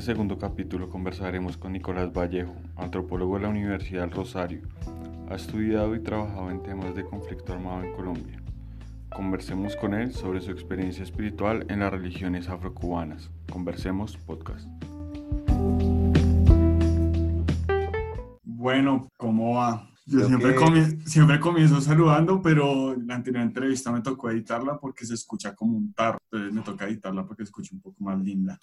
este segundo capítulo conversaremos con Nicolás Vallejo, antropólogo de la Universidad del Rosario. Ha estudiado y trabajado en temas de conflicto armado en Colombia. Conversemos con él sobre su experiencia espiritual en las religiones afrocubanas. Conversemos podcast. Bueno, ¿cómo va? Yo siempre, siempre comienzo saludando, pero la anterior entrevista me tocó editarla porque se escucha como un tarro. Entonces me toca editarla porque se escucha un poco más linda.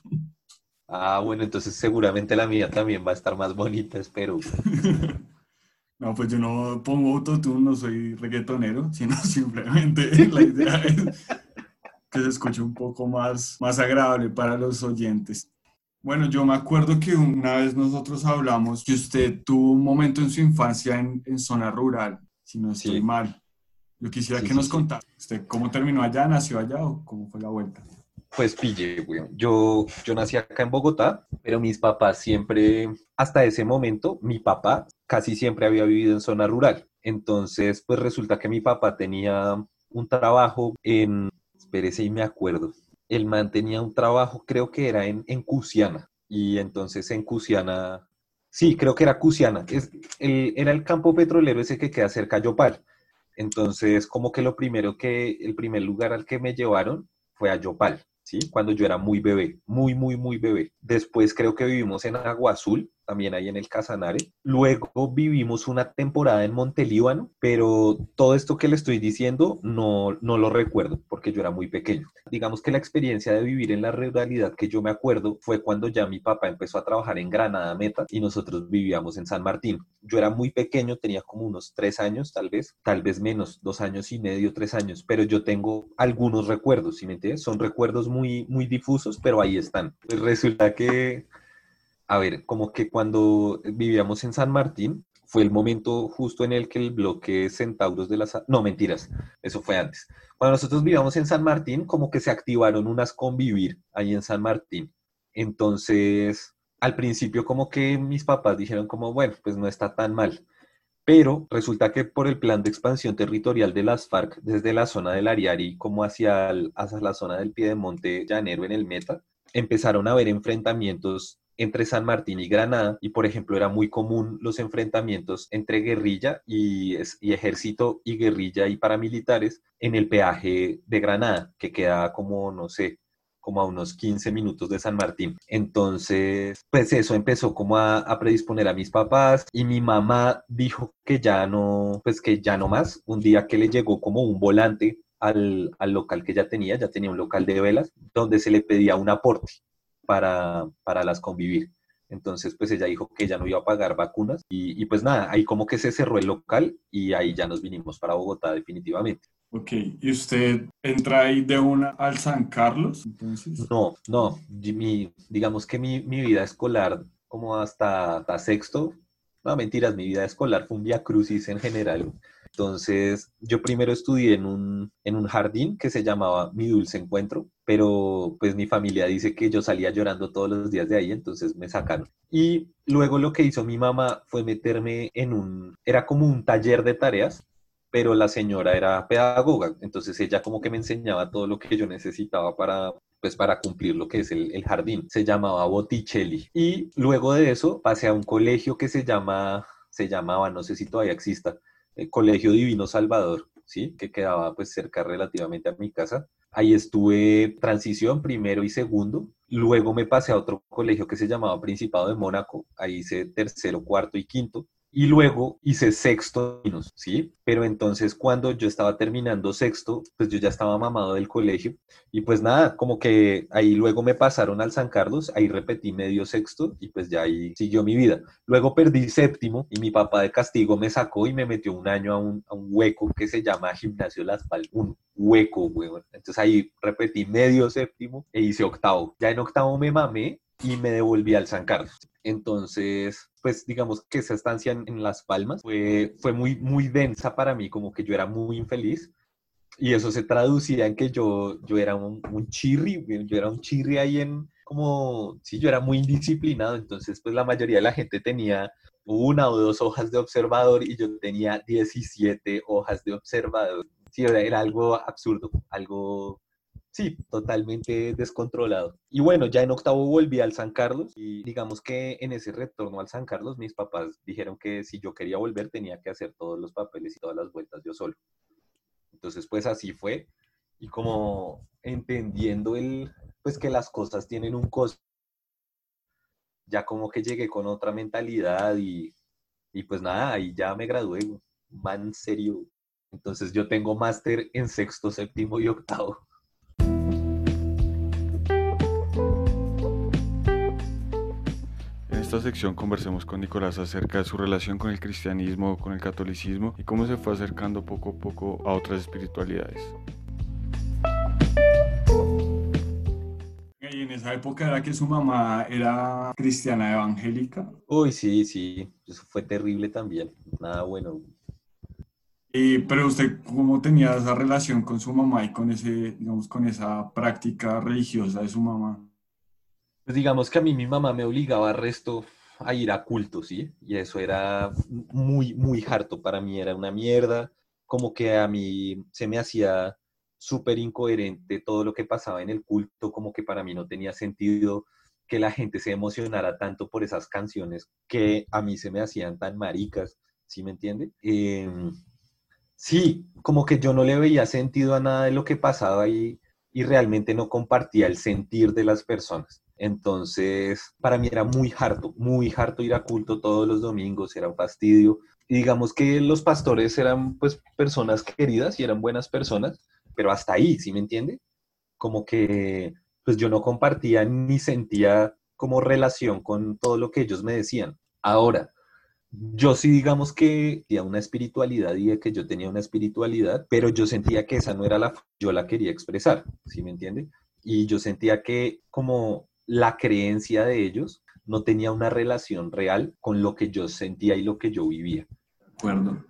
Ah, bueno, entonces seguramente la mía también va a estar más bonita, espero. no, pues yo no pongo autotune, no soy reggaetonero, sino simplemente la idea es que se escuche un poco más, más agradable para los oyentes. Bueno, yo me acuerdo que una vez nosotros hablamos que usted tuvo un momento en su infancia en, zona rural, si no estoy mal. Yo quisiera que nos contara, ¿usted cómo terminó allá, nació allá o cómo fue la vuelta? Pues pille, güey. Yo, yo nací acá en Bogotá, pero mis papás siempre, hasta ese momento, mi papá casi siempre había vivido en zona rural. Entonces, pues resulta que mi papá tenía un trabajo en, espérese y me acuerdo, el man tenía un trabajo, creo que era en, en Cusiana. Y entonces en Cusiana, sí, creo que era Cusiana. Es, el, era el campo petrolero ese que queda cerca de Yopal. Entonces, como que lo primero que, el primer lugar al que me llevaron fue a Yopal. ¿Sí? Cuando yo era muy bebé, muy, muy, muy bebé. Después creo que vivimos en Agua Azul, también ahí en el Casanare. Luego vivimos una temporada en Montelíbano, pero todo esto que le estoy diciendo no, no lo recuerdo porque yo era muy pequeño. Digamos que la experiencia de vivir en la ruralidad que yo me acuerdo fue cuando ya mi papá empezó a trabajar en Granada Meta y nosotros vivíamos en San Martín. Yo era muy pequeño, tenía como unos tres años tal vez, tal vez menos, dos años y medio, tres años, pero yo tengo algunos recuerdos, ¿sí me entiendes? Son recuerdos muy, muy difusos, pero ahí están. Pues resulta que a ver, como que cuando vivíamos en San Martín, fue el momento justo en el que el bloque Centauros de las... No, mentiras, eso fue antes. Cuando nosotros vivíamos en San Martín, como que se activaron unas convivir ahí en San Martín. Entonces, al principio como que mis papás dijeron como, bueno, pues no está tan mal. Pero resulta que por el plan de expansión territorial de las FARC, desde la zona del Ariari como hacia, hacia la zona del Piedemonte Llanero en el Meta, empezaron a haber enfrentamientos entre San Martín y Granada y por ejemplo era muy común los enfrentamientos entre guerrilla y, ejército y guerrilla y paramilitares en el peaje de Granada que queda como no sé como a unos 15 minutos de San Martín. Entonces, pues eso empezó como a, predisponer a mis papás y mi mamá dijo que ya no, pues que ya no más. Un día que le llegó como un volante al, al local que ya tenía, ya tenía un local de velas, donde se le pedía un aporte para, para las convivir. Entonces, pues ella dijo que ya no iba a pagar vacunas y, pues nada, ahí como que se cerró el local y ahí ya nos vinimos para Bogotá definitivamente. Ok, ¿y usted entra ahí de una al San Carlos? Entonces? No, no, mi, digamos que mi, mi, vida escolar como hasta, hasta sexto, no mentiras, mi vida escolar fue un via crucis en general. Entonces, yo primero estudié en un, en un jardín que se llamaba Mi Dulce Encuentro, pero pues mi familia dice que yo salía llorando todos los días de ahí, entonces me sacaron. Y luego lo que hizo mi mamá fue meterme en un, era como un taller de tareas, pero la señora era pedagoga, entonces ella como que me enseñaba todo lo que yo necesitaba para, pues para cumplir lo que es el, el, jardín. Se llamaba Botticelli. Y luego de eso pasé a un colegio que se llama, se llamaba, no sé si todavía exista, el Colegio Divino Salvador, ¿sí? Que quedaba pues cerca relativamente a mi casa. Ahí estuve transición primero y segundo. Luego me pasé a otro colegio que se llamaba Principado de Mónaco. Ahí hice tercero, cuarto y quinto y luego hice sexto, ¿sí? Pero entonces cuando yo estaba terminando sexto, pues yo ya estaba mamado del colegio y pues nada, como que ahí luego me pasaron al San Carlos, ahí repetí medio sexto y pues ya ahí siguió mi vida. Luego perdí séptimo y mi papá de castigo me sacó y me metió un año a un, hueco que se llama Gimnasio Las Palmas, un hueco, weón. Entonces ahí repetí medio séptimo e hice octavo. Ya en octavo me mamé y me devolví al San Carlos. Entonces, pues digamos que esa estancia en, Las Palmas fue, fue muy, muy densa para mí, como que yo era muy infeliz. Y eso se traducía en que yo, yo era un, un chirri, yo era un chirri ahí en, como, sí, yo era muy indisciplinado, entonces pues la mayoría de la gente tenía una o dos hojas de observador y yo tenía 17 hojas de observador. Sí, era algo absurdo, algo Sí, totalmente descontrolado. Y bueno, ya en octavo volví al San Carlos y digamos que en ese retorno al San Carlos mis papás dijeron que si yo quería volver tenía que hacer todos los papeles y todas las vueltas yo solo. Entonces pues así fue y como entendiendo el pues que las cosas tienen un costo ya como que llegué con otra mentalidad y, y pues nada, y ya me gradué, man serio. Entonces yo tengo máster en sexto, séptimo y octavo. Esta sección conversemos con Nicolás acerca de su relación con el cristianismo, con el catolicismo y cómo se fue acercando poco a poco a otras espiritualidades. Y en esa época era que su mamá era cristiana evangélica. Uy, sí, sí, eso fue terrible también, nada bueno. Y, pero usted, ¿cómo tenía esa relación con su mamá y con ese, digamos, con esa práctica religiosa de su mamá? Pues digamos que a mí mi mamá me obligaba al resto a ir a culto, ¿sí? Y eso era muy, muy harto para mí, era una mierda, como que a mí se me hacía súper incoherente todo lo que pasaba en el culto, como que para mí no tenía sentido que la gente se emocionara tanto por esas canciones que a mí se me hacían tan maricas, ¿sí me entiende? Em, sí, como que yo no le veía sentido a nada de lo que pasaba y, y realmente no compartía el sentir de las personas. Entonces, para mí era muy harto, muy harto ir a culto todos los domingos, era un fastidio. Y digamos que los pastores eran pues personas queridas y eran buenas personas, pero hasta ahí, ¿sí me entiende? Como que pues yo no compartía ni sentía como relación con todo lo que ellos me decían. Ahora, yo sí digamos que tenía una espiritualidad y que yo tenía una espiritualidad, pero yo sentía que esa no era la yo la quería expresar, ¿sí me entiende? Y yo sentía que como la creencia de ellos no tenía una relación real con lo que yo sentía y lo que yo vivía. De acuerdo.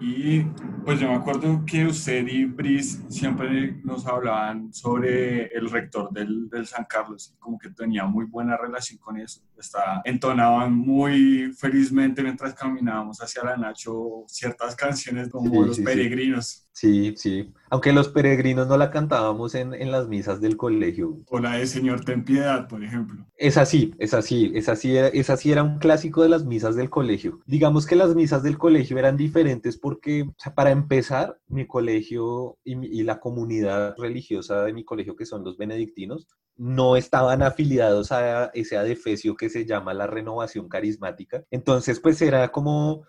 Y pues yo me acuerdo que usted y Brice siempre nos hablaban sobre el rector del, del, San Carlos, como que tenía muy buena relación con eso. Está, entonaban muy felizmente mientras caminábamos hacia la Nacho ciertas canciones como Los Peregrinos. Sí, sí. Aunque los peregrinos no la cantábamos en, en, las misas del colegio. O la de Señor Ten Piedad, por ejemplo. Es así, es así, es así, es así era un clásico de las misas del colegio. Digamos que las misas del colegio eran diferentes porque, para empezar, mi colegio y, y la comunidad religiosa de mi colegio, que son los benedictinos, no estaban afiliados a ese adefesio que se llama la renovación carismática. Entonces, pues era como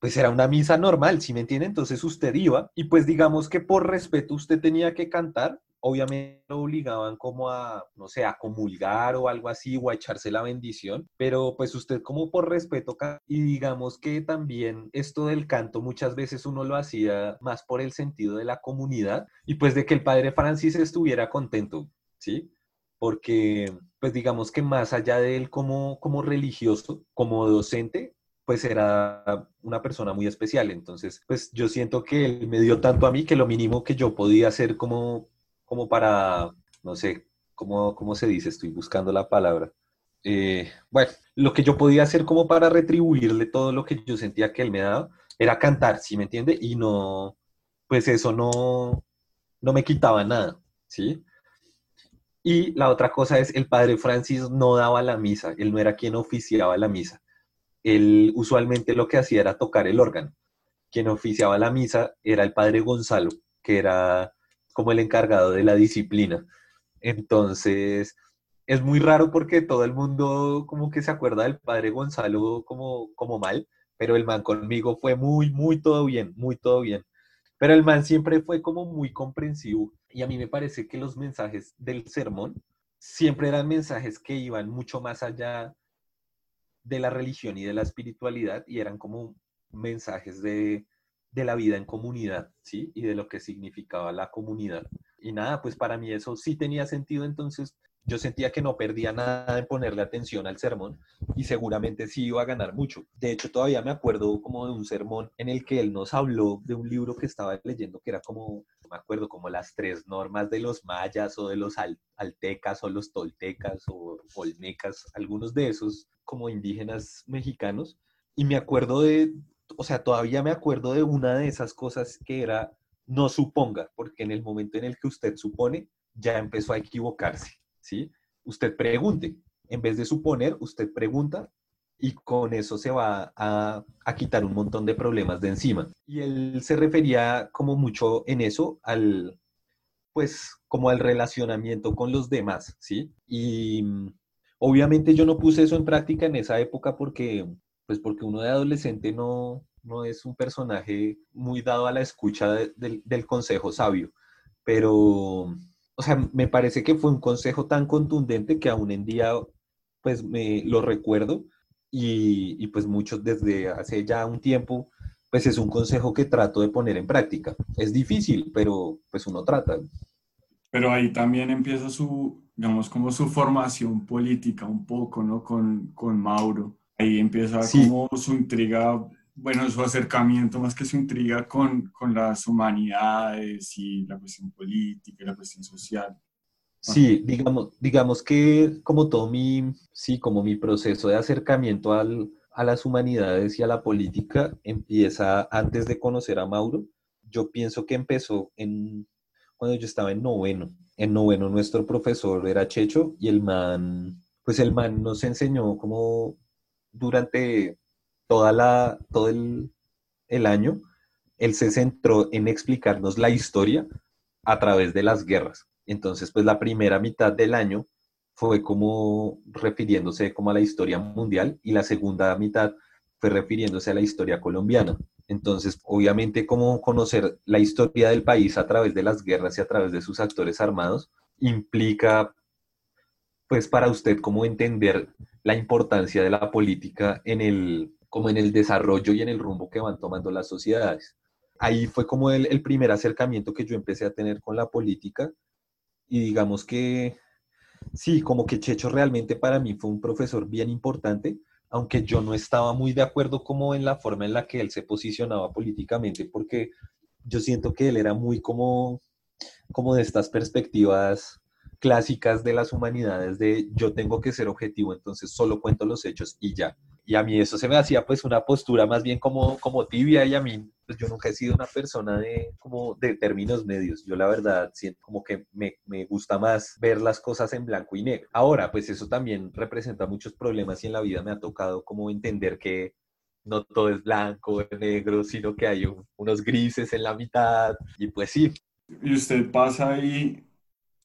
pues era una misa normal, ¿sí me entiende? Entonces usted iba y pues digamos que por respeto usted tenía que cantar, obviamente lo obligaban como a, no sé, a comulgar o algo así o a echarse la bendición, pero pues usted como por respeto y digamos que también esto del canto muchas veces uno lo hacía más por el sentido de la comunidad y pues de que el padre Francis estuviera contento, ¿sí? Porque pues digamos que más allá de él como, como religioso, como docente, pues era una persona muy especial. Entonces, pues yo siento que él me dio tanto a mí que lo mínimo que yo podía hacer como, como para, no sé, ¿cómo, cómo se dice? Estoy buscando la palabra. Eh, bueno, lo que yo podía hacer como para retribuirle todo lo que yo sentía que él me daba era cantar, ¿sí me entiende? Y no, pues eso no, no me quitaba nada, ¿sí? Y la otra cosa es, el padre Francis no daba la misa, él no era quien oficiaba la misa él usualmente lo que hacía era tocar el órgano. Quien oficiaba la misa era el padre Gonzalo, que era como el encargado de la disciplina. Entonces, es muy raro porque todo el mundo como que se acuerda del padre Gonzalo como, como mal, pero el man conmigo fue muy, muy todo bien, muy todo bien. Pero el man siempre fue como muy comprensivo y a mí me parece que los mensajes del sermón siempre eran mensajes que iban mucho más allá de la religión y de la espiritualidad y eran como mensajes de, de la vida en comunidad, ¿sí? Y de lo que significaba la comunidad. Y nada, pues para mí eso sí tenía sentido, entonces yo sentía que no perdía nada en ponerle atención al sermón y seguramente sí iba a ganar mucho. De hecho, todavía me acuerdo como de un sermón en el que él nos habló de un libro que estaba leyendo que era como, me acuerdo, como las tres normas de los mayas o de los altecas o los toltecas o olmecas, algunos de esos como indígenas mexicanos. Y me acuerdo de, o sea, todavía me acuerdo de una de esas cosas que era no suponga, porque en el momento en el que usted supone, ya empezó a equivocarse, ¿sí? Usted pregunte, en vez de suponer, usted pregunta y con eso se va a, a, quitar un montón de problemas de encima. Y él se refería como mucho en eso al, pues, como al relacionamiento con los demás, ¿sí? Y mm, obviamente yo no puse eso en práctica en esa época porque, pues, porque uno de adolescente no, no es un personaje muy dado a la escucha del consejo sabio, pero, o sea, me parece que fue un consejo tan contundente que aún en día, pues, me lo recuerdo y, pues muchos desde hace ya un tiempo, pues es un consejo que trato de poner en práctica. Es difícil, pero pues uno trata. Pero ahí también empieza su, digamos, como su formación política un poco, ¿no? Con, con Mauro. Ahí empieza como su intriga, bueno, su acercamiento más que su intriga con, con las humanidades y la cuestión política y la cuestión social. Sí, digamos, digamos que como todo mi, sí, como mi proceso de acercamiento al, a las humanidades y a la política empieza antes de conocer a Mauro. Yo pienso que empezó en, cuando yo estaba en noveno. En noveno nuestro profesor era Checho y el man, pues el man nos enseñó como durante toda la, todo el, el año, él se centró en explicarnos la historia a través de las guerras. Entonces, pues la primera mitad del año fue como refiriéndose como a la historia mundial y la segunda mitad fue refiriéndose a la historia colombiana. Entonces, obviamente, como conocer la historia del país a través de las guerras y a través de sus actores armados implica, pues, para usted como entender la importancia de la política en el, como en el desarrollo y en el rumbo que van tomando las sociedades. Ahí fue como el, primer acercamiento que yo empecé a tener con la política y digamos que sí, como que Checho realmente para mí fue un profesor bien importante, aunque yo no estaba muy de acuerdo como en la forma en la que él se posicionaba políticamente, porque yo siento que él era muy como, como de estas perspectivas clásicas de las humanidades de yo tengo que ser objetivo, entonces solo cuento los hechos y ya. Y a mí eso se me hacía pues una postura más bien como, como tibia y a mí pues yo nunca he sido una persona de, como de términos medios. Yo la verdad siento como que me, me gusta más ver las cosas en blanco y negro. Ahora pues eso también representa muchos problemas y en la vida me ha tocado como entender que no todo es blanco o negro, sino que hay unos grises en la mitad. Y pues sí. Y usted pasa ahí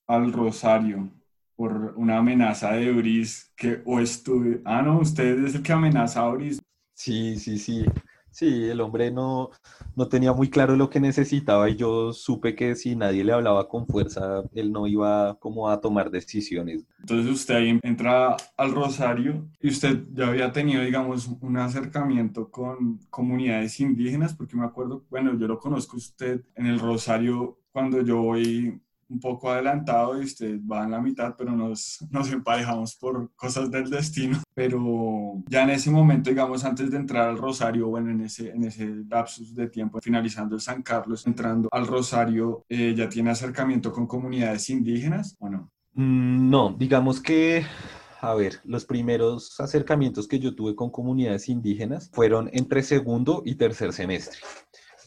al Rosario por una amenaza de Bris que o estuve... Ah, no, usted es el que amenaza a Bris. Sí, sí, sí. Sí, el hombre no, no tenía muy claro lo que necesitaba y yo supe que si nadie le hablaba con fuerza, él no iba como a tomar decisiones. Entonces usted ahí entra al Rosario y usted ya había tenido, digamos, un acercamiento con comunidades indígenas, porque me acuerdo, bueno, yo lo conozco usted en el Rosario cuando yo voy un poco adelantado y usted va en la mitad, pero nos, nos emparejamos por cosas del destino. Pero ya en ese momento, digamos, antes de entrar al Rosario, bueno, en ese, en ese lapsus de tiempo, finalizando el San Carlos, entrando al Rosario, eh, ¿ya tiene acercamiento con comunidades indígenas o no? Mm, no, digamos que a ver, los primeros acercamientos que yo tuve con comunidades indígenas fueron entre segundo y tercer semestre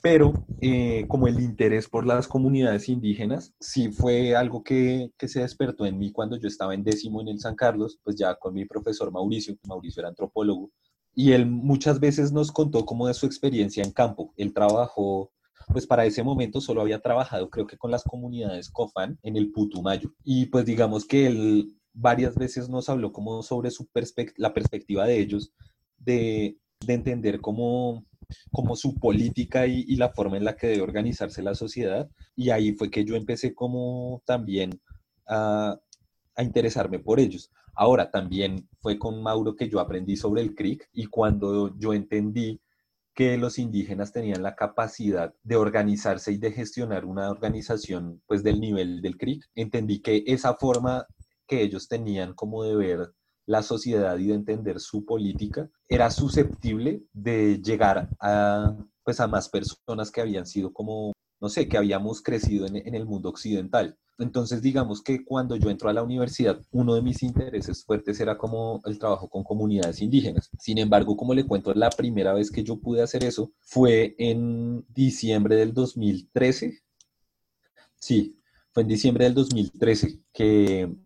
pero eh, como el interés por las comunidades indígenas sí fue algo que, que, se despertó en mí cuando yo estaba en décimo en el San Carlos, pues ya con mi profesor Mauricio, Mauricio era antropólogo, y él muchas veces nos contó como de su experiencia en campo. Él trabajó, pues para ese momento solo había trabajado creo que con las comunidades Cofán en el Putumayo, y pues digamos que él varias veces nos habló como sobre su la perspectiva de ellos, de, de entender cómo como su política y, la forma en la que debe organizarse la sociedad. Y ahí fue que yo empecé como también a, interesarme por ellos. Ahora, también fue con Mauro que yo aprendí sobre el CRIC y cuando yo entendí que los indígenas tenían la capacidad de organizarse y de gestionar una organización pues del nivel del CRIC, entendí que esa forma que ellos tenían como de ver la sociedad y de entender su política, era susceptible de llegar a, pues, a más personas que habían sido como, no sé, que habíamos crecido en, el mundo occidental. Entonces, digamos que cuando yo entro a la universidad, uno de mis intereses fuertes era como el trabajo con comunidades indígenas. Sin embargo, como le cuento, la primera vez que yo pude hacer eso fue en diciembre del 2013. Sí, fue en diciembre del 2013, que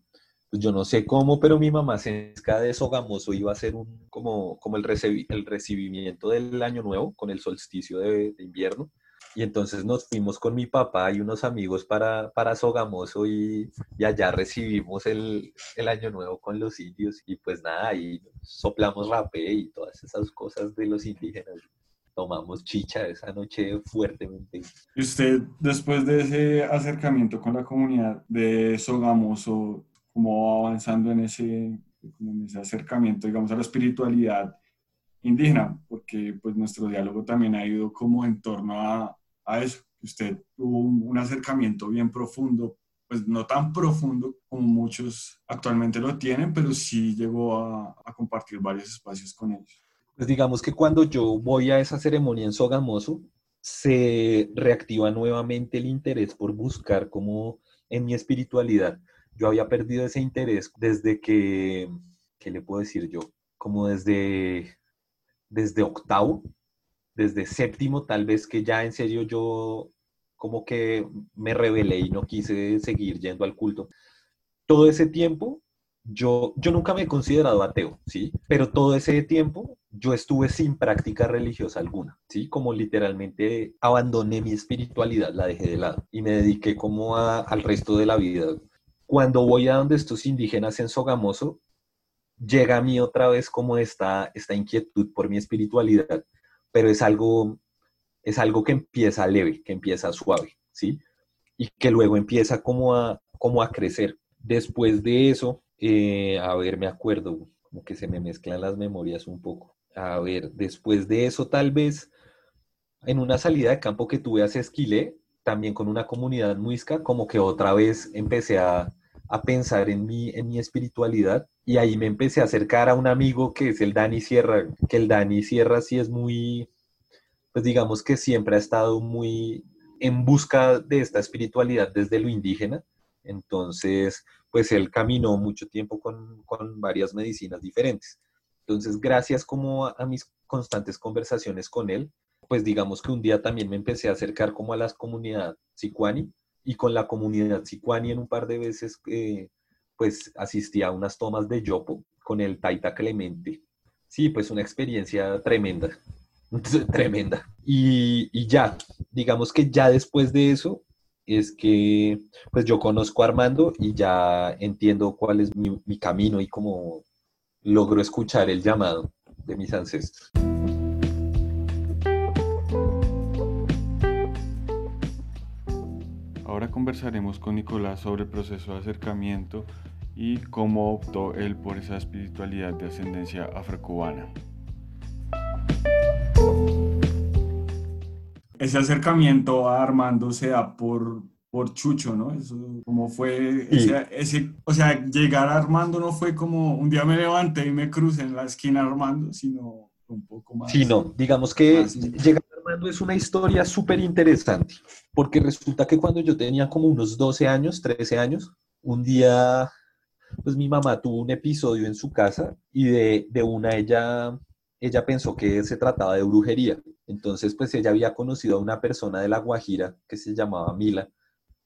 yo no sé cómo, pero mi mamá se de Sogamoso iba a ser un, como, como el, el recibimiento del año nuevo con el solsticio de, invierno. Y entonces nos fuimos con mi papá y unos amigos para, para Sogamoso y, y allá recibimos el, el, año nuevo con los indios y pues nada, y soplamos rapé y todas esas cosas de los indígenas. Tomamos chicha esa noche fuertemente. ¿Y usted, después de ese acercamiento con la comunidad de Sogamoso, como avanzando en ese, en ese acercamiento, digamos, a la espiritualidad indígena, porque pues nuestro diálogo también ha ido como en torno a, a eso, usted tuvo un, acercamiento bien profundo, pues no tan profundo como muchos actualmente lo tienen, pero sí llegó a, a compartir varios espacios con ellos. Pues digamos que cuando yo voy a esa ceremonia en Sogamoso, se reactiva nuevamente el interés por buscar como en mi espiritualidad yo había perdido ese interés desde que, ¿qué le puedo decir yo? Como desde, desde octavo, desde séptimo, tal vez que ya en serio yo como que me rebelé y no quise seguir yendo al culto. Todo ese tiempo, yo, yo nunca me he considerado ateo, ¿sí? Pero todo ese tiempo yo estuve sin práctica religiosa alguna, ¿sí? Como literalmente abandoné mi espiritualidad, la dejé de lado y me dediqué como al resto de la vida cuando voy a donde estos indígenas en Sogamoso, llega a mí otra vez como esta, esta inquietud por mi espiritualidad, pero es algo, es algo que empieza leve, que empieza suave, ¿sí? Y que luego empieza como a, como a crecer. Después de eso, eh, a ver, me acuerdo, como que se me mezclan las memorias un poco. A ver, después de eso, tal vez en una salida de campo que tuve hace Esquilé, también con una comunidad muisca, como que otra vez empecé a, a pensar en mi, en mi espiritualidad y ahí me empecé a acercar a un amigo que es el Dani Sierra, que el Dani Sierra sí es muy, pues digamos que siempre ha estado muy en busca de esta espiritualidad desde lo indígena. Entonces, pues él caminó mucho tiempo con, con varias medicinas diferentes. Entonces, gracias como a, mis constantes conversaciones con él, pues digamos que un día también me empecé a acercar como a la comunidad sicuani y con la comunidad sicuani en un par de veces eh, pues asistí a unas tomas de yopo con el Taita Clemente. Sí, pues una experiencia tremenda, tremenda. Y, ya, digamos que ya después de eso es que pues yo conozco a Armando y ya entiendo cuál es mi, mi camino y cómo logro escuchar el llamado de mis ancestros. Conversaremos con Nicolás sobre el proceso de acercamiento y cómo optó él por esa espiritualidad de ascendencia afrocubana. Ese acercamiento a Armando se da por, por Chucho, ¿no? Eso, ¿Cómo fue ese, o sea, llegar a Armando no fue como un día me levanté y me crucé en la esquina Armando, sino un poco más. Sí, no, digamos que es una historia súper interesante, porque resulta que cuando yo tenía como unos 12 años, 13 años, un día, pues mi mamá tuvo un episodio en su casa y de, de una ella, ella pensó que se trataba de brujería. Entonces, pues ella había conocido a una persona de La Guajira que se llamaba Mila,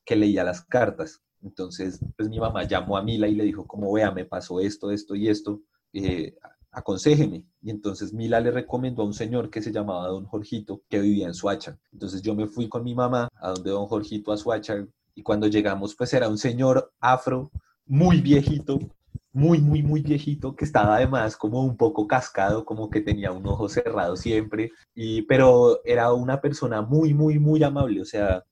que leía las cartas. Entonces, pues mi mamá llamó a Mila y le dijo, como vea, me pasó esto, esto y esto. Eh, aconséjeme. Y entonces Mila le recomendó a un señor que se llamaba Don Jorgito, que vivía en Suacha. Entonces yo me fui con mi mamá a donde Don Jorgito, a Suacha, y cuando llegamos, pues era un señor afro, muy viejito, muy, muy, muy viejito, que estaba además como un poco cascado, como que tenía un ojo cerrado siempre, y, pero era una persona muy, muy, muy amable, o sea,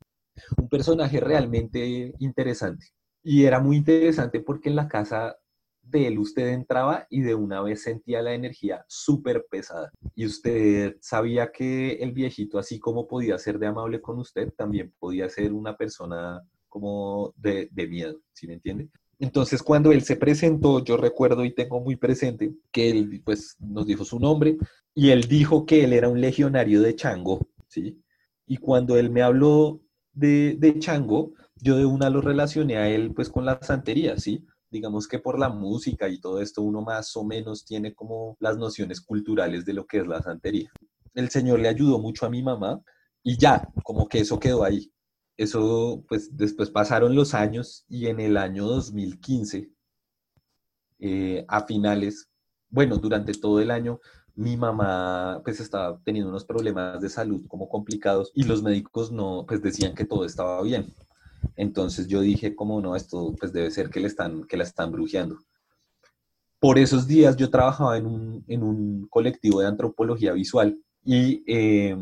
un personaje realmente interesante. Y era muy interesante porque en la casa de él usted entraba y de una vez sentía la energía súper pesada. Y usted sabía que el viejito, así como podía ser de amable con usted, también podía ser una persona como de, miedo, ¿sí me entiende? Entonces, cuando él se presentó, yo recuerdo y tengo muy presente que él, pues, nos dijo su nombre y él dijo que él era un legionario de Chango, ¿sí? Y cuando él me habló de, de Chango, yo de una lo relacioné a él, pues, con la santería, ¿sí? Digamos que por la música y todo esto uno más o menos tiene como las nociones culturales de lo que es la santería. El Señor le ayudó mucho a mi mamá y ya, como que eso quedó ahí. eso, pues después pasaron los años y en el año 2015, eh, a finales, bueno, durante todo el año, mi mamá pues estaba teniendo unos problemas de salud como complicados y los médicos no, pues decían que todo estaba bien. Entonces yo dije, como no, esto pues debe ser que, le están, que la están brujeando. Por esos días yo trabajaba en un, en un colectivo de antropología visual y eh,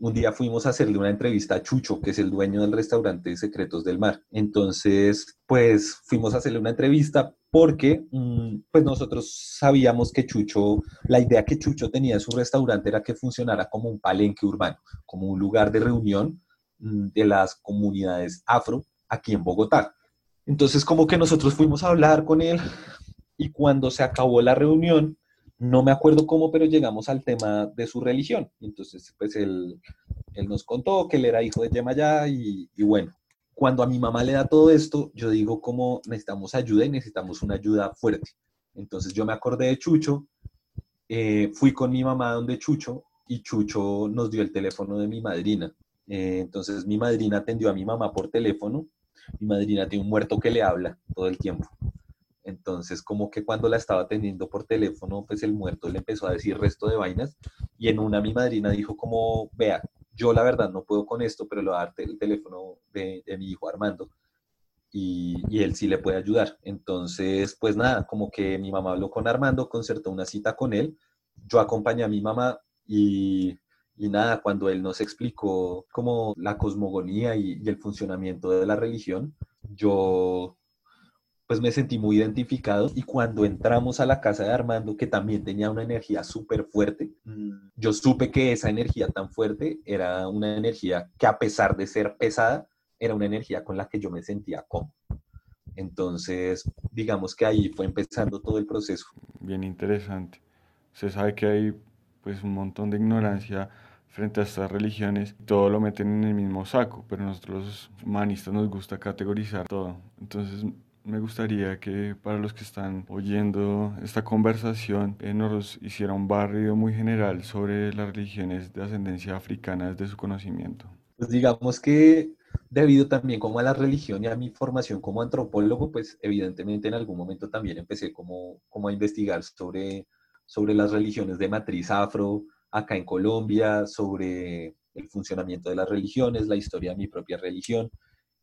un día fuimos a hacerle una entrevista a Chucho, que es el dueño del restaurante Secretos del Mar. Entonces, pues fuimos a hacerle una entrevista porque mm, pues nosotros sabíamos que Chucho, la idea que Chucho tenía de su restaurante era que funcionara como un palenque urbano, como un lugar de reunión de las comunidades afro aquí en Bogotá. Entonces, como que nosotros fuimos a hablar con él y cuando se acabó la reunión, no me acuerdo cómo, pero llegamos al tema de su religión. Entonces, pues él, él nos contó que él era hijo de Yemayá y, y bueno, cuando a mi mamá le da todo esto, yo digo como necesitamos ayuda y necesitamos una ayuda fuerte. Entonces yo me acordé de Chucho, eh, fui con mi mamá donde Chucho y Chucho nos dio el teléfono de mi madrina. Eh, entonces mi madrina atendió a mi mamá por teléfono. Mi madrina tiene un muerto que le habla todo el tiempo. Entonces, como que cuando la estaba atendiendo por teléfono, pues el muerto le empezó a decir resto de vainas y en una mi madrina dijo como, vea, yo la verdad no puedo con esto, pero le voy a dar el teléfono de, mi hijo Armando y, y, él sí le puede ayudar. Entonces, pues nada, como que mi mamá habló con Armando, concertó una cita con él, yo acompañé a mi mamá y, y nada, cuando él nos explicó como la cosmogonía y, el funcionamiento de la religión, yo pues me sentí muy identificado y cuando entramos a la casa de Armando, que también tenía una energía súper fuerte, mm, yo supe que esa energía tan fuerte era una energía que a pesar de ser pesada, era una energía con la que yo me sentía cómodo. Entonces, digamos que ahí fue empezando todo el proceso. Bien interesante. Se sabe que hay pues un montón de ignorancia frente a estas religiones, todo lo meten en el mismo saco, pero nosotros los humanistas nos gusta categorizar todo. Entonces, me gustaría que para los que están oyendo esta conversación eh, nos hiciera un barrio muy general sobre las religiones de ascendencia africana desde su conocimiento. Pues digamos que debido también como a la religión y a mi formación como antropólogo, pues evidentemente en algún momento también empecé como, como a investigar sobre, sobre las religiones de matriz afro acá en Colombia, sobre el funcionamiento de las religiones, la historia de mi propia religión.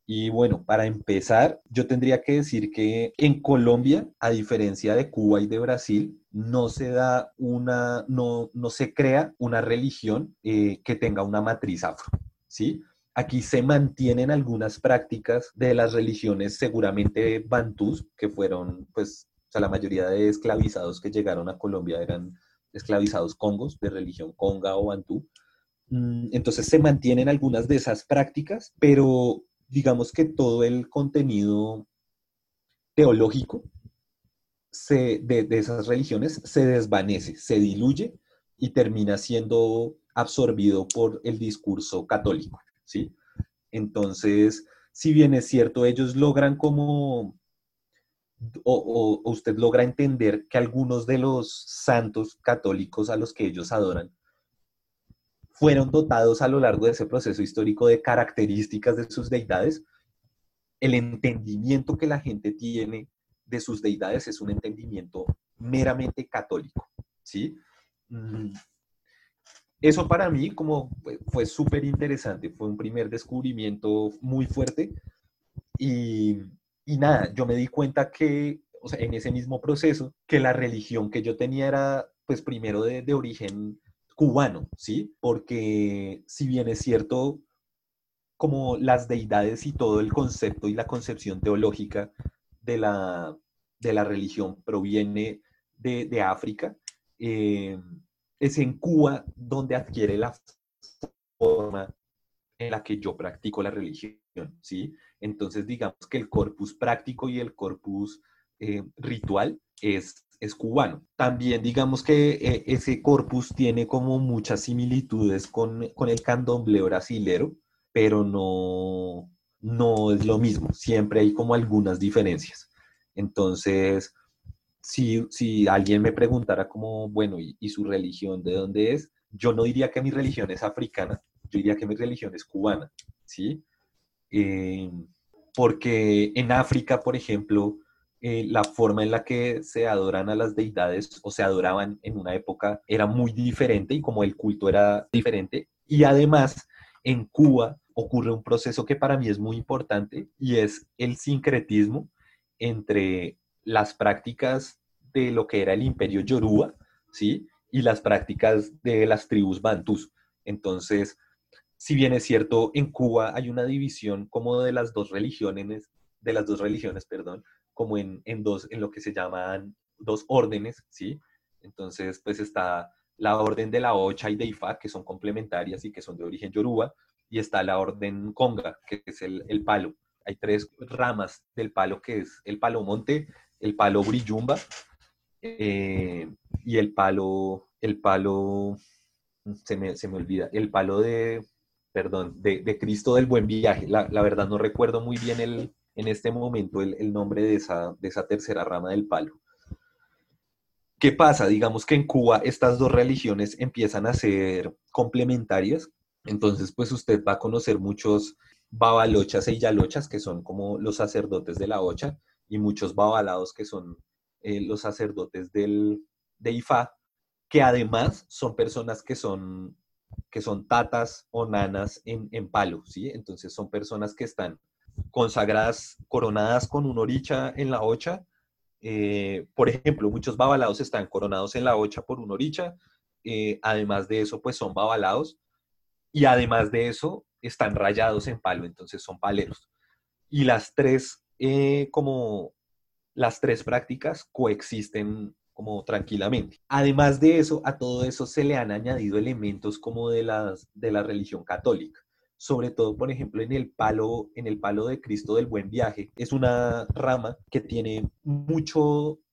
Y bueno, para empezar, yo tendría que decir que en Colombia, a diferencia de Cuba y de Brasil, no se da una, no, no se crea una religión eh, que tenga una matriz afro, ¿sí? Aquí se mantienen algunas prácticas de las religiones seguramente bantús, que fueron, pues, o sea, la mayoría de esclavizados que llegaron a Colombia eran esclavizados congos, de religión conga o bantú. Mm, entonces se mantienen algunas de esas prácticas, pero digamos que todo el contenido teológico de, esas religiones se desvanece, se diluye y termina siendo absorbido por el discurso católico, ¿sí? Entonces, si bien es cierto, ellos logran como, o, usted logra entender que algunos de los santos católicos a los que ellos adoran fueron dotados a lo largo de ese proceso histórico de características de sus deidades, el entendimiento que la gente tiene de sus deidades es un entendimiento meramente católico, ¿sí? Mm. Eso para mí como fue, súper interesante, fue un primer descubrimiento muy fuerte y, nada, yo me di cuenta que, o sea, en ese mismo proceso, que la religión que yo tenía era, pues primero de, de origen cubano, ¿sí? Porque si bien es cierto, como las deidades y todo el concepto y la concepción teológica de la, de la religión proviene de, África, eh, es en Cuba donde adquiere la forma en la que yo practico la religión, ¿sí? Entonces, digamos que el corpus práctico y el corpus eh, ritual es cubano. También digamos que eh, ese corpus tiene como muchas similitudes con, el candomblé brasilero, pero no, no es lo mismo. Siempre hay como algunas diferencias. Entonces, si, si alguien me preguntara como, bueno, ¿y, ¿y, su religión de dónde es? Yo no diría que mi religión es africana, yo diría que mi religión es cubana, ¿sí? eh, porque en África, por ejemplo, eh, la forma en la que se adoran a las deidades o se adoraban en una época era muy diferente y como el culto era diferente. Y además, en Cuba ocurre un proceso que para mí es muy importante y es el sincretismo entre las prácticas de lo que era el imperio Yoruba, ¿sí? Y las prácticas de las tribus bantús. Entonces, si bien es cierto, en Cuba hay una división como de las dos religiones, de las dos religiones, perdón, como en, en dos, en lo que se llaman dos órdenes, ¿sí? Entonces, pues está la orden de la Ocha y de Ifá, que son complementarias y que son de origen yoruba, y está la orden Conga, que es el, el palo. Hay tres ramas del palo, que es el palo monte, el palo brillumba eh, y el palo, el palo, se me, se me olvida, el palo de, perdón, de, Cristo del Buen Viaje. La, verdad no recuerdo muy bien el, en este momento el, el nombre de esa, de esa tercera rama del palo. ¿Qué pasa? Digamos que en Cuba estas dos religiones empiezan a ser complementarias, entonces pues usted va a conocer muchos babalochas e yalochas, que son como los sacerdotes de la ocha, y muchos babalados, que son eh, los sacerdotes del, de Ifá, que además son personas que son, que son tatas o nanas en, en palo, ¿sí? Entonces son personas que están consagradas, coronadas con un oricha en la ocha, eh, por ejemplo, muchos babalados están coronados en la ocha por un oricha. Eh, además de eso, pues son babalados. Y además de eso, están rayados en palo, entonces son paleros. Y las tres, eh, como las tres prácticas coexisten como tranquilamente. Además de eso, a todo eso se le han añadido elementos como de, las, de la religión católica sobre todo, por ejemplo, en el palo, en el palo de Cristo del Buen Viaje. Es una rama que tiene mucho,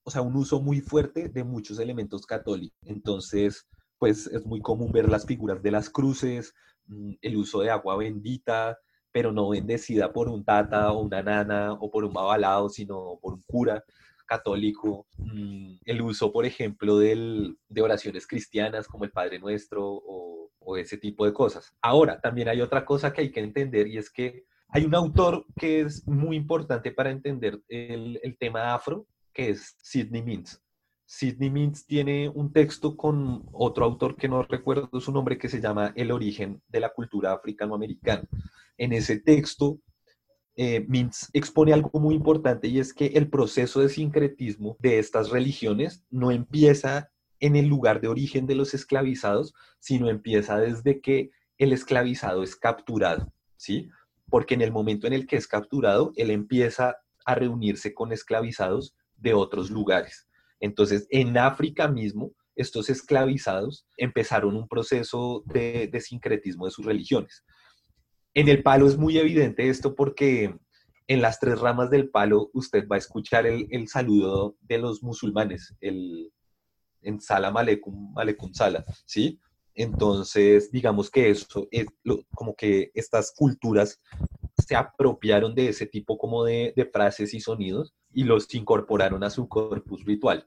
o sea, un uso muy fuerte de muchos elementos católicos. Entonces, pues es muy común ver las figuras de las cruces, mm, el uso de agua bendita, pero no bendecida por un tata o una nana o por un babalao, sino por un cura católico, mm, el uso, por ejemplo, de oraciones cristianas como el Padre Nuestro o, o, ese tipo de cosas. Ahora, también hay otra cosa que hay que entender y es que hay un autor que es muy importante para entender el, el tema afro, que es Sidney Mintz. Sidney Mintz tiene un texto con otro autor que no recuerdo su nombre, que se llama El origen de la cultura africano-americana. En ese texto, eh, Mintz expone algo muy importante y es que el proceso de sincretismo de estas religiones no empieza en el lugar de origen de los esclavizados, sino empieza desde que el esclavizado es capturado, ¿sí? Porque en el momento en el que es capturado, él empieza a reunirse con esclavizados de otros lugares. Entonces, en África mismo, estos esclavizados empezaron un proceso de, de sincretismo de sus religiones. En el palo es muy evidente esto porque en las tres ramas del palo usted va a escuchar el, el saludo de los musulmanes, el en salam aleikum, aleikum sala, ¿sí? Entonces, digamos que eso es lo, como que estas culturas se apropiaron de ese tipo como de, de frases y sonidos y los incorporaron a su corpus ritual.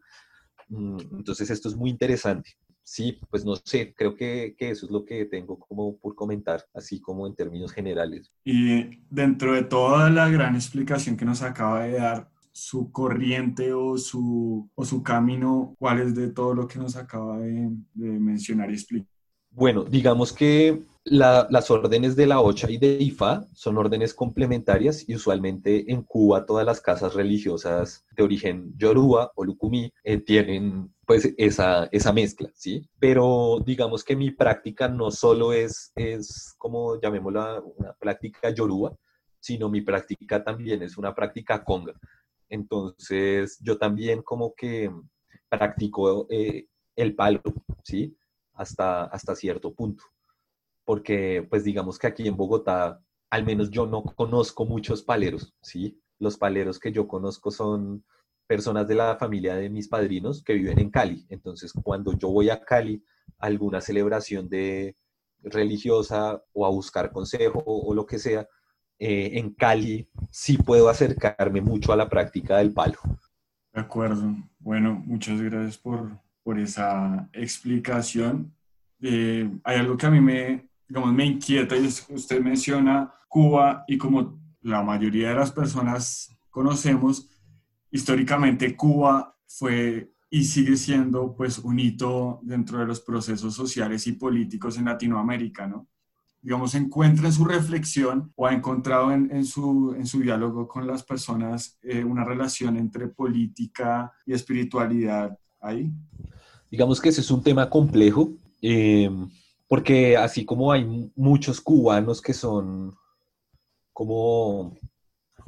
Mm, entonces, esto es muy interesante sí, pues no sé, creo que, que, eso es lo que tengo como por comentar, así como en términos generales. Y dentro de toda la gran explicación que nos acaba de dar, su corriente o su, o su camino, ¿cuál es de todo lo que nos acaba de, de mencionar y explicar? Bueno, digamos que la, las órdenes de la OCHA y de IFA son órdenes complementarias y usualmente en Cuba todas las casas religiosas de origen yoruba o lucumí eh, tienen pues esa, esa mezcla, ¿sí? Pero digamos que mi práctica no solo es, es como llamémosla una práctica yoruba, sino mi práctica también es una práctica conga. Entonces yo también como que practico eh, el palo, ¿sí? Hasta, hasta cierto punto porque pues digamos que aquí en Bogotá, al menos yo no conozco muchos paleros, ¿sí? Los paleros que yo conozco son personas de la familia de mis padrinos que viven en Cali. Entonces, cuando yo voy a Cali, alguna celebración de religiosa o a buscar consejo o, o lo que sea, eh, en Cali sí puedo acercarme mucho a la práctica del palo. De acuerdo. Bueno, muchas gracias por, por esa explicación. Eh, hay algo que a mí me, digamos, me inquieta y es que usted menciona Cuba y como la mayoría de las personas conocemos, históricamente Cuba fue y sigue siendo pues un hito dentro de los procesos sociales y políticos en Latinoamérica, ¿no? Digamos, encuentra en su reflexión o ha encontrado en, su, en su diálogo con las personas eh, una relación entre política y espiritualidad ahí. Digamos que ese es un tema complejo, eh, porque así como hay muchos cubanos que son como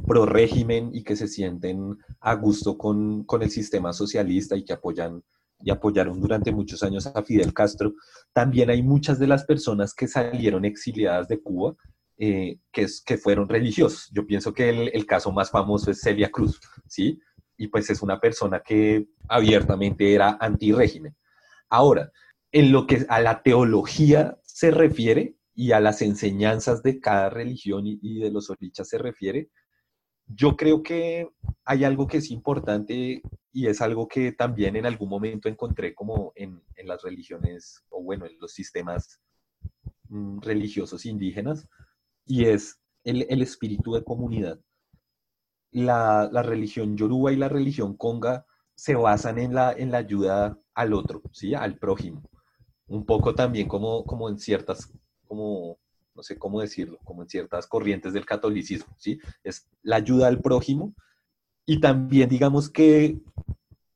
pro régimen y que se sienten a gusto con, el sistema socialista y que apoyan y apoyaron durante muchos años a Fidel Castro, también hay muchas de las personas que salieron exiliadas de Cuba eh, que, que fueron religiosos. Yo pienso que el, el, caso más famoso es Celia Cruz, ¿sí? Y pues es una persona que abiertamente era anti-régimen. Ahora, en lo que a la teología se refiere y a las enseñanzas de cada religión y, de los orichas se refiere, yo creo que hay algo que es importante y es algo que también en algún momento encontré como en, las religiones o bueno, en los sistemas mm, religiosos indígenas y es el, espíritu de comunidad. La, religión yoruba y la religión conga se basan en la, en la ayuda al otro, ¿sí? al prójimo. Un poco también como, como en ciertas como no sé cómo decirlo, como en ciertas corrientes del catolicismo, ¿sí? Es la ayuda al prójimo y también digamos que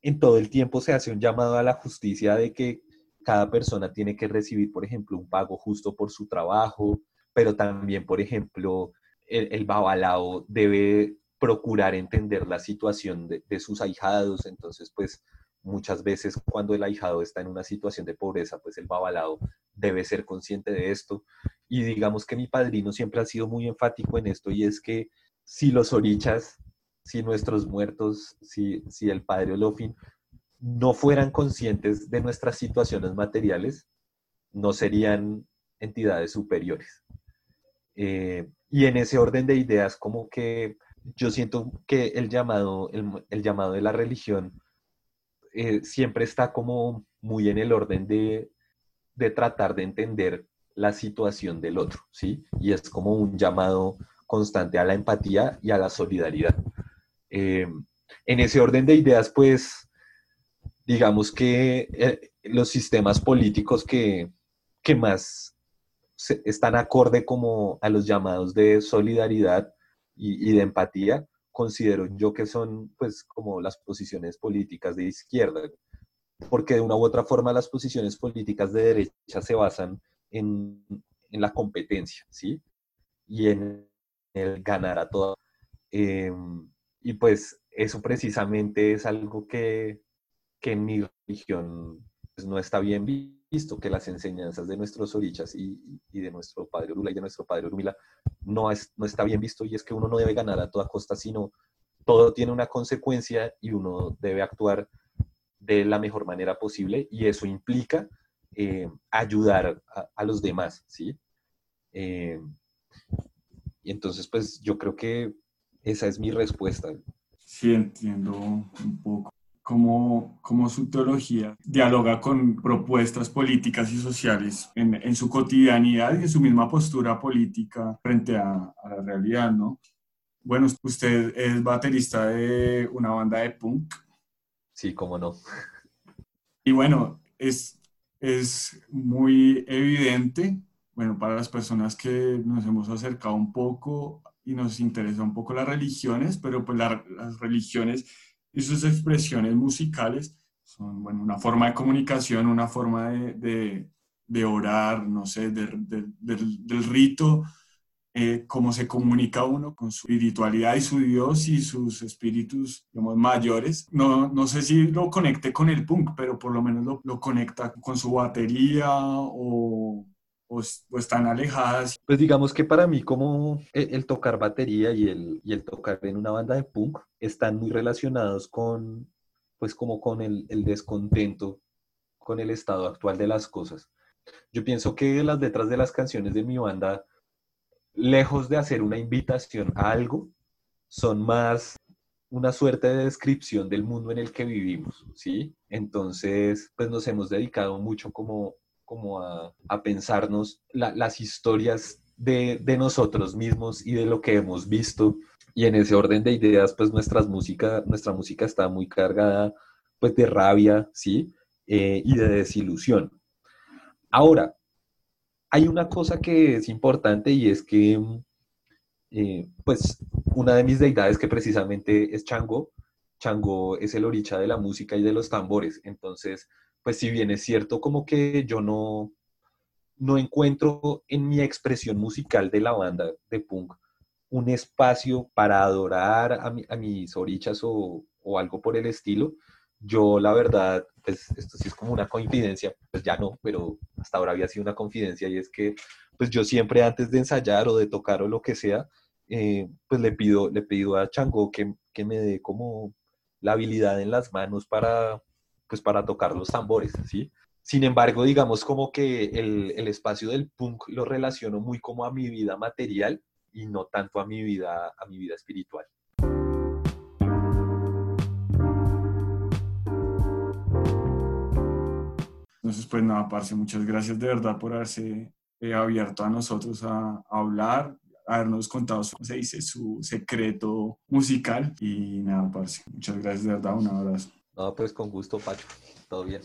en todo el tiempo se hace un llamado a la justicia de que cada persona tiene que recibir, por ejemplo, un pago justo por su trabajo, pero también, por ejemplo, el, el babalao debe procurar entender la situación de, de, sus ahijados, entonces, pues, muchas veces cuando el ahijado está en una situación de pobreza, pues el babalao debe ser consciente de esto. Y digamos que mi padrino siempre ha sido muy enfático en esto y es que si los orichas, si nuestros muertos, si, si el padre Olofin no fueran conscientes de nuestras situaciones materiales, no serían entidades superiores. Eh, y en ese orden de ideas, como que yo siento que el llamado, el, llamado de la religión eh, siempre está como muy en el orden de de tratar de entender la situación del otro, ¿sí? Y es como un llamado constante a la empatía y a la solidaridad. Eh, en ese orden de ideas, pues, digamos que eh, los sistemas políticos que, que más están acorde como a los llamados de solidaridad y, y, de empatía, considero yo que son, pues, como las posiciones políticas de izquierda, porque de una u otra forma las posiciones políticas de derecha se basan en, en la competencia, ¿sí? Y en el ganar a todos. Em, y pues eso precisamente es algo que, que en mi religión pues, no está bien visto, que las enseñanzas de nuestros orichas y, y, de nuestro padre Urula y de nuestro padre Urumila no, es, no está bien visto y es que uno no debe ganar a toda costa, sino todo tiene una consecuencia y uno debe actuar de la mejor manera posible y eso implica eh, ayudar a, los demás, ¿sí? Eh, y entonces, pues yo creo que esa es mi respuesta. Sí, entiendo un poco cómo, cómo su teología dialoga con propuestas políticas y sociales en, en, su cotidianidad y en su misma postura política frente a, a la realidad, ¿no? Bueno, usted es baterista de una banda de punk Sí, cómo no. Y bueno, es, es muy evidente, bueno, para las personas que nos hemos acercado un poco y nos interesa un poco las religiones, pero pues las religiones y sus expresiones musicales son, bueno, una forma de comunicación, una forma de, de, de orar, no sé, de, del rito eh, cómo se comunica uno con su espiritualidad y su Dios y sus espíritus, digamos, mayores. No, no sé si lo conecte con el punk, pero por lo menos lo, lo conecta con su batería o, o, están alejadas. Pues digamos que para mí como el, tocar batería y el, y el tocar en una banda de punk están muy relacionados con, pues como con el, el descontento con el estado actual de las cosas. Yo pienso que las letras de las canciones de mi banda lejos de hacer una invitación a algo, son más una suerte de descripción del mundo en el que vivimos, ¿sí? Entonces, pues nos hemos dedicado mucho como, como a, pensarnos las historias de, nosotros mismos y de lo que hemos visto. Y en ese orden de ideas, pues nuestra música, nuestra música está muy cargada pues de rabia, ¿sí? Eh, y de desilusión. Ahora, hay una cosa que es importante y es que, eh, pues, una de mis deidades que precisamente es Chango, Chango es el oricha de la música y de los tambores. Entonces, pues si bien es cierto como que yo no, no encuentro en mi expresión musical de la banda de punk un espacio para adorar a, a mis orichas o, o, algo por el estilo, yo la verdad, pues esto sí es como una coincidencia, pues ya no, pero hasta ahora había sido una confidencia y es que pues yo siempre antes de ensayar o de tocar o lo que sea, eh, pues le pido, le pido a Chango que, que me dé como la habilidad en las manos para, pues para tocar los tambores, ¿sí? Sin embargo, digamos como que el, el, espacio del punk lo relaciono muy como a mi vida material y no tanto a mi vida, a mi vida espiritual. Entonces, pues nada, Parce, muchas gracias de verdad por haberse eh, abierto a nosotros a, hablar, habernos contado, su, se dice, su secreto musical. Y nada, Parce, muchas gracias de verdad, un abrazo. No, pues con gusto, Pacho. Todo bien.